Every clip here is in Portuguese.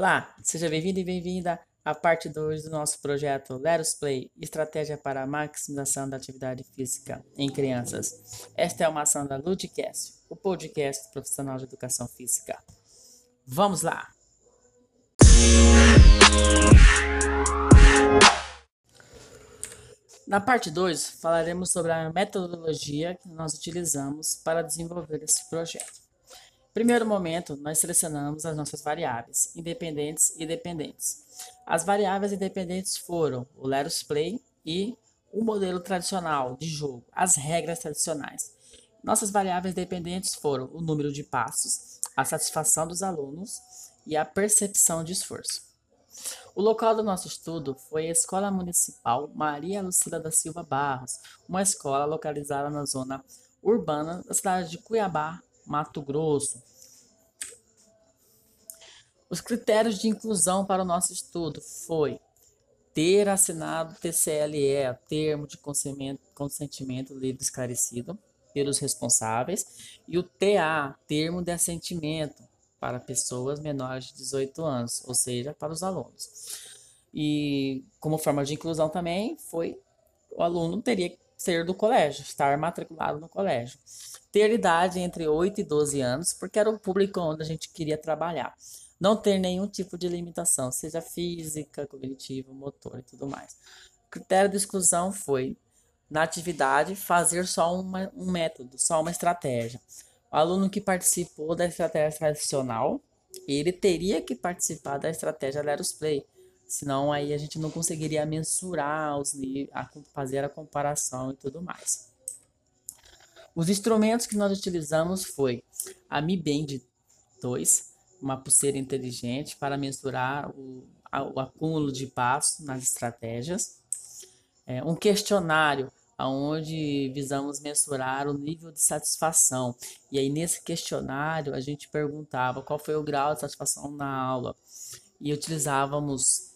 Olá, seja bem-vindo e bem-vinda à parte 2 do nosso projeto Let Us Play Estratégia para a Maximização da Atividade Física em Crianças. Esta é uma ação da Ludcast, o podcast profissional de educação física. Vamos lá! Na parte 2, falaremos sobre a metodologia que nós utilizamos para desenvolver esse projeto. Primeiro momento, nós selecionamos as nossas variáveis, independentes e dependentes. As variáveis independentes foram o Leros Play e o modelo tradicional de jogo, as regras tradicionais. Nossas variáveis dependentes foram o número de passos, a satisfação dos alunos e a percepção de esforço. O local do nosso estudo foi a Escola Municipal Maria Lucila da Silva Barros, uma escola localizada na zona urbana da cidade de Cuiabá, Mato Grosso. Os critérios de inclusão para o nosso estudo foi ter assinado TCLE, termo de consentimento, livre esclarecido pelos responsáveis, e o TA, termo de assentimento para pessoas menores de 18 anos, ou seja, para os alunos. E como forma de inclusão também foi o aluno teria que ser do colégio, estar matriculado no colégio ter idade entre 8 e 12 anos, porque era o público onde a gente queria trabalhar. Não ter nenhum tipo de limitação, seja física, cognitiva, motor e tudo mais. O critério de exclusão foi, na atividade, fazer só uma, um método, só uma estratégia. O aluno que participou da estratégia tradicional, ele teria que participar da estratégia Leros Play, senão aí a gente não conseguiria mensurar os níveis, fazer a comparação e tudo mais. Os instrumentos que nós utilizamos foi a Mi Band 2, uma pulseira inteligente para mensurar o, o acúmulo de passos nas estratégias, é, um questionário onde visamos mensurar o nível de satisfação. E aí nesse questionário a gente perguntava qual foi o grau de satisfação na aula e utilizávamos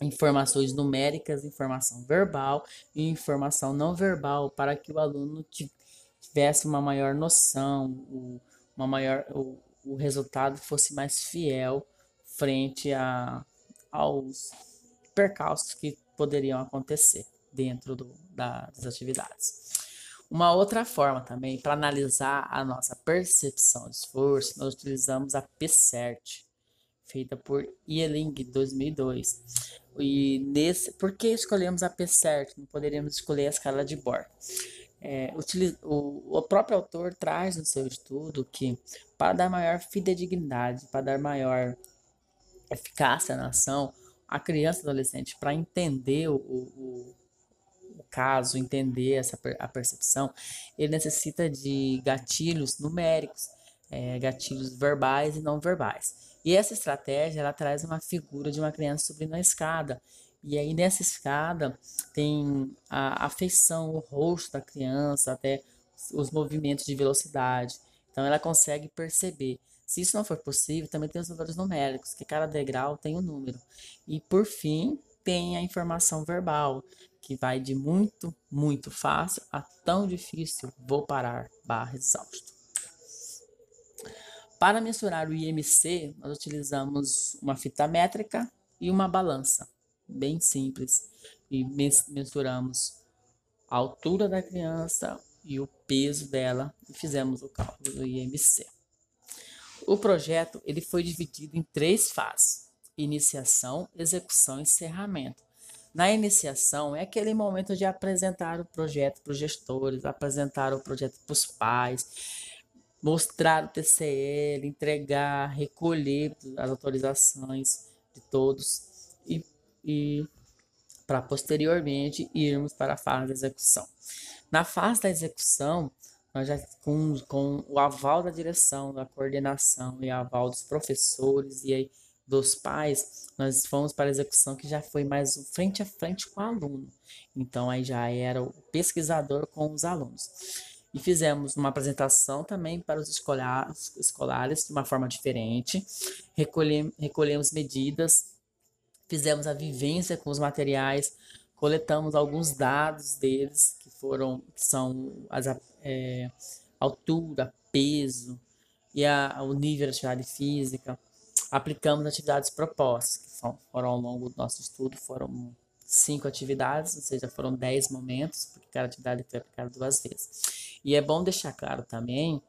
informações numéricas, informação verbal e informação não verbal para que o aluno tivesse uma maior noção, uma maior, o, o resultado fosse mais fiel frente a, aos percalços que poderiam acontecer dentro do, da, das atividades. Uma outra forma também para analisar a nossa percepção de esforço, nós utilizamos a PCERT, feita por Ieling 2002. E nesse, por que escolhemos a PCERT? Não poderíamos escolher a escala de Bohr. É, o, o próprio autor traz no seu estudo que, para dar maior fidedignidade, para dar maior eficácia na ação, a criança e adolescente, para entender o, o, o, caso, entender essa, a percepção, ele necessita de gatilhos numéricos, é, gatilhos verbais e não verbais. E essa estratégia ela traz uma figura de uma criança subindo a escada e aí nessa escada tem a afeição, o rosto da criança, até os movimentos de velocidade. Então ela consegue perceber. Se isso não for possível, também tem os valores numéricos, que cada degrau tem um número. E por fim, tem a informação verbal, que vai de muito, muito fácil a tão difícil, vou parar, barra exausto. Para mensurar o IMC, nós utilizamos uma fita métrica e uma balança bem simples e mensuramos a altura da criança e o peso dela e fizemos o cálculo do IMC. O projeto ele foi dividido em três fases: iniciação, execução e encerramento. Na iniciação é aquele momento de apresentar o projeto para os gestores, apresentar o projeto para os pais, mostrar o TCL, entregar, recolher as autorizações de todos e e para posteriormente irmos para a fase da execução. Na fase da execução, nós já com, com o aval da direção, da coordenação e aval dos professores e aí dos pais, nós fomos para a execução que já foi mais frente a frente com o aluno. Então aí já era o pesquisador com os alunos. E fizemos uma apresentação também para os escolares, escolares de uma forma diferente. Recolhemos, recolhemos medidas fizemos a vivência com os materiais, coletamos alguns dados deles, que foram, que são as, é, altura, peso e a, o nível de atividade física. aplicamos atividades propostas, que foram ao longo do nosso estudo, foram cinco atividades, ou seja, foram dez momentos, porque cada atividade foi aplicada duas vezes. E é bom deixar claro também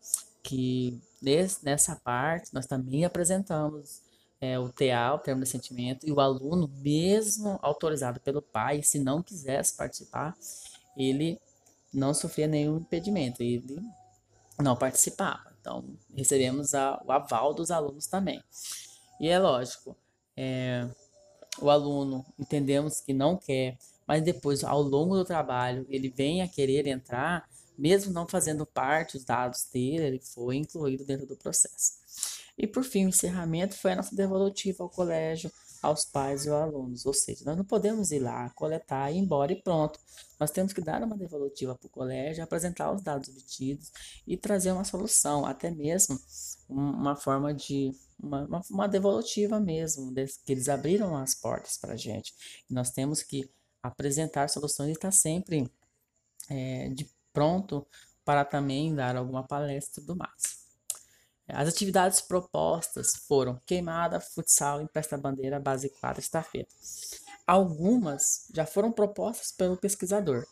que nesse, nessa parte nós também apresentamos é, o TA, o termo de sentimento, e o aluno, mesmo autorizado pelo pai, se não quisesse participar, ele não sofria nenhum impedimento, ele não participava. Então, recebemos a, o aval dos alunos também. E é lógico, é, o aluno entendemos que não quer, mas depois, ao longo do trabalho, ele vem a querer entrar, mesmo não fazendo parte dos dados dele, ele foi incluído dentro do processo. E por fim, o encerramento foi a nossa devolutiva ao colégio, aos pais e aos alunos. Ou seja, nós não podemos ir lá, coletar, ir embora e pronto. Nós temos que dar uma devolutiva para o colégio, apresentar os dados obtidos e trazer uma solução, até mesmo uma forma de. Uma, uma, uma devolutiva mesmo, que eles abriram as portas para a gente. Nós temos que apresentar soluções e estar sempre é, de pronto para também dar alguma palestra e tudo mais. As atividades propostas foram queimada, futsal, empresta bandeira, base quadra, estafeta. Algumas já foram propostas pelo pesquisador,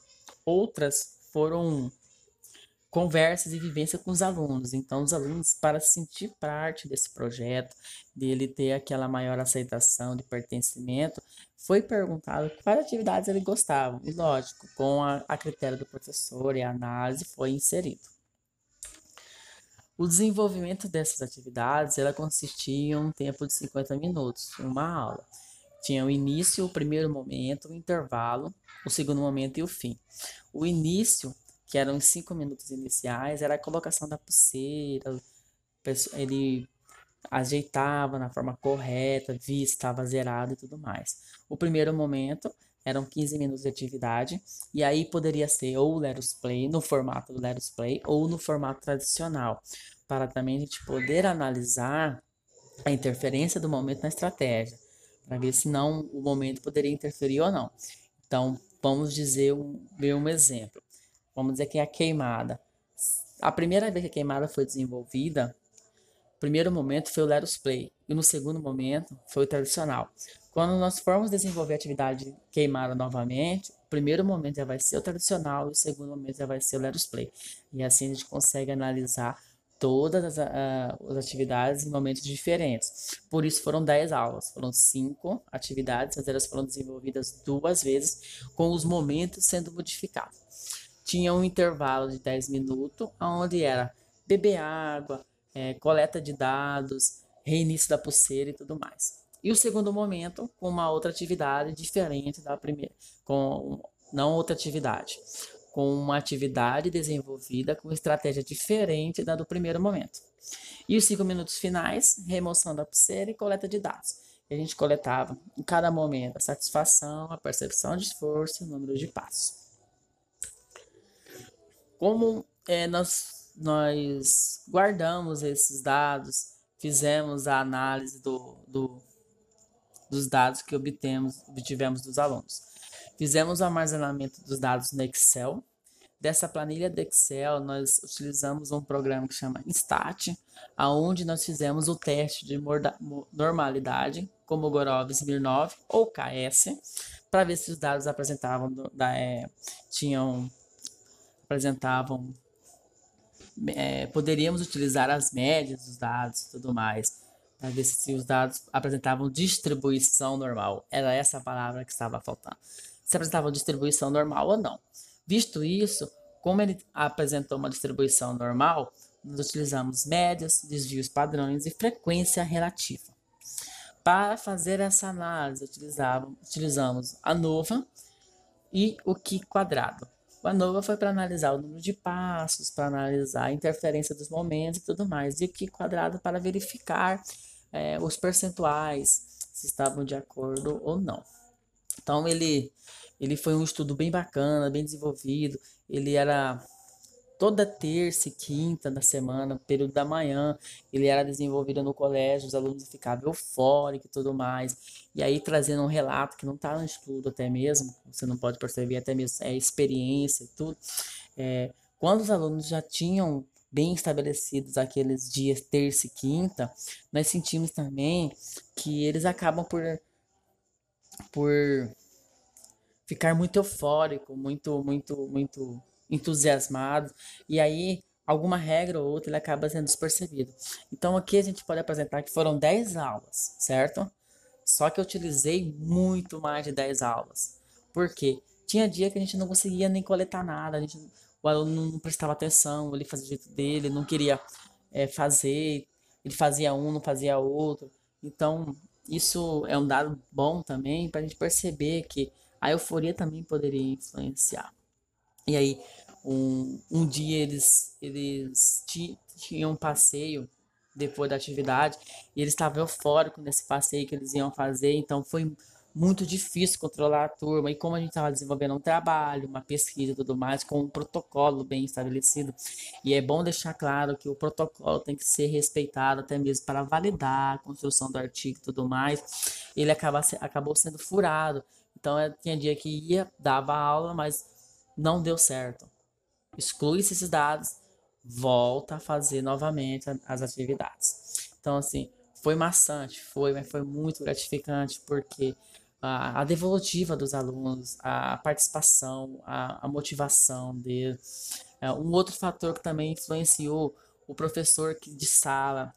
outras foram conversas e vivência com os alunos. Então, os alunos, para sentir parte desse projeto, dele ter aquela maior aceitação de pertencimento, foi perguntado quais atividades eles gostavam. E, lógico, com a, a critério do professor e a análise, foi inserido. O desenvolvimento dessas atividades ela consistia em um tempo de 50 minutos, uma aula. Tinha o início, o primeiro momento, o intervalo, o segundo momento e o fim. O início, que eram os cinco minutos iniciais, era a colocação da pulseira, ele ajeitava na forma correta, via estava zerado e tudo mais. O primeiro momento eram 15 minutos de atividade, e aí poderia ser ou o Leros Play, no formato do Leros Play, ou no formato tradicional, para também a gente poder analisar a interferência do momento na estratégia, para ver se não o momento poderia interferir ou não. Então, vamos dizer um, ver um exemplo. Vamos dizer que é a queimada. A primeira vez que a queimada foi desenvolvida, primeiro momento foi o Leros Play, e no segundo momento foi o tradicional. Quando nós formos desenvolver a atividade queimada novamente, o primeiro momento já vai ser o tradicional e o segundo momento já vai ser o Leros Play. E assim a gente consegue analisar todas as, uh, as, atividades em momentos diferentes. Por isso foram 10 aulas, foram 5 atividades, mas elas foram desenvolvidas duas vezes, com os momentos sendo modificados. Tinha um intervalo de 10 minutos, onde era beber água, é, coleta de dados, reinício da pulseira e tudo mais. E o segundo momento com uma outra atividade diferente da primeira, com não outra atividade, com uma atividade desenvolvida com estratégia diferente da do primeiro momento. E os cinco minutos finais, remoção da pulseira e coleta de dados. A gente coletava em cada momento a satisfação, a percepção de esforço e o número de passos. Como é, nós, nós guardamos esses dados, fizemos a análise do, do dos dados que obtemos, obtivemos dos alunos. Fizemos o armazenamento dos dados no Excel. Dessa planilha do Excel, nós utilizamos um programa que chama Instat, aonde nós fizemos o teste de normalidade, como Gorov Smirnov ou KS, para ver se os dados apresentavam da, é, tinham apresentavam é, poderíamos utilizar as médias dos dados e tudo mais para ver se os dados apresentavam distribuição normal. Era essa a palavra que estava faltando. Se apresentavam distribuição normal ou não. Visto isso, como ele apresentou uma distribuição normal, nós utilizamos médias, desvios padrões e frequência relativa. Para fazer essa análise, utilizamos a NOVA e o Qi quadrado. O ANOVA foi para analisar o número de passos, para analisar a interferência dos momentos e tudo mais. E o Qi quadrado para verificar é, os percentuais, se estavam de acordo ou não. Então ele, ele foi um estudo bem bacana, bem desenvolvido. Ele era toda terça e quinta da semana, período da manhã, ele era desenvolvido no colégio, os alunos ficavam eufóricos e tudo mais. E aí trazendo um relato que não está no estudo até mesmo, você não pode perceber até mesmo é experiência e tudo. É, quando os alunos já tinham bem estabelecidos aqueles dias terça e quinta, nós sentimos também que eles acabam por por ficar muito eufórico, muito muito muito entusiasmado e aí alguma regra ou outra ele acaba sendo despercebido. Então aqui a gente pode apresentar que foram 10 aulas, certo? Só que eu utilizei muito mais de 10 aulas. Por quê? Tinha dia que a gente não conseguia nem coletar nada, a gente, o aluno não prestava atenção, ele fazia do jeito dele, não queria é, fazer, ele fazia um, não fazia outro. Então, isso é um dado bom também para a gente perceber que a euforia também poderia influenciar. E aí, um, um dia eles, eles tinham um passeio depois da atividade e eles estavam eufóricos nesse passeio que eles iam fazer, então foi muito difícil controlar a turma. E como a gente estava desenvolvendo um trabalho, uma pesquisa e tudo mais, com um protocolo bem estabelecido, e é bom deixar claro que o protocolo tem que ser respeitado até mesmo para validar a construção do artigo e tudo mais, ele acaba, acabou sendo furado. Então, é, tinha dia que ia, dava aula, mas não deu certo. Exclui esses dados, volta a fazer novamente as atividades. Então, assim, foi maçante, foi, mas foi muito gratificante, porque a, a devolutiva dos alunos, a participação, a, a motivação deles. É, um outro fator que também influenciou o professor que, de sala,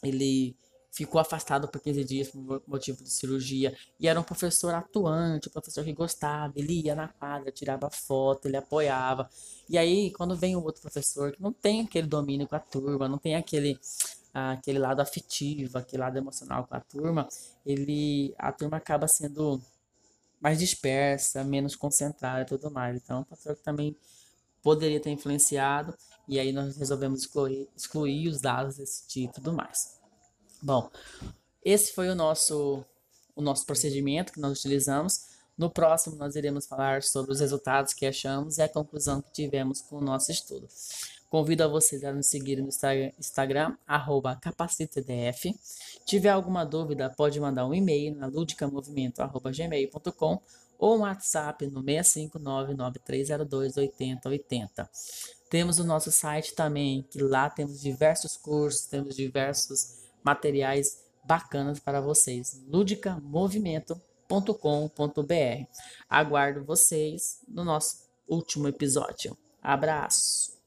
ele ficou afastado por 15 dias por motivo de cirurgia. E era um professor atuante, um professor que gostava, ele ia na quadra, tirava foto, ele apoiava. E aí, quando vem o outro professor que não tem aquele domínio com a turma, não tem aquele aquele lado afetivo, aquele lado emocional com a turma, ele a turma acaba sendo mais dispersa, menos concentrada e tudo mais. Então, o fator que também poderia ter influenciado, e aí nós resolvemos excluir, excluir os dados desse tipo e tudo mais. Bom, esse foi o nosso, o nosso procedimento que nós utilizamos. No próximo, nós iremos falar sobre os resultados que achamos e a conclusão que tivemos com o nosso estudo. Convido a vocês a nos seguir no Instagram, arroba capacitedf. Tiver alguma dúvida, pode mandar um e-mail na ludicamovimento.gmail.com ou um WhatsApp no 65993028080. Temos o nosso site também, que lá temos diversos cursos, temos diversos materiais bacanas para vocês. ludicamovimento.com.br. Aguardo vocês no nosso último episódio. Abraço!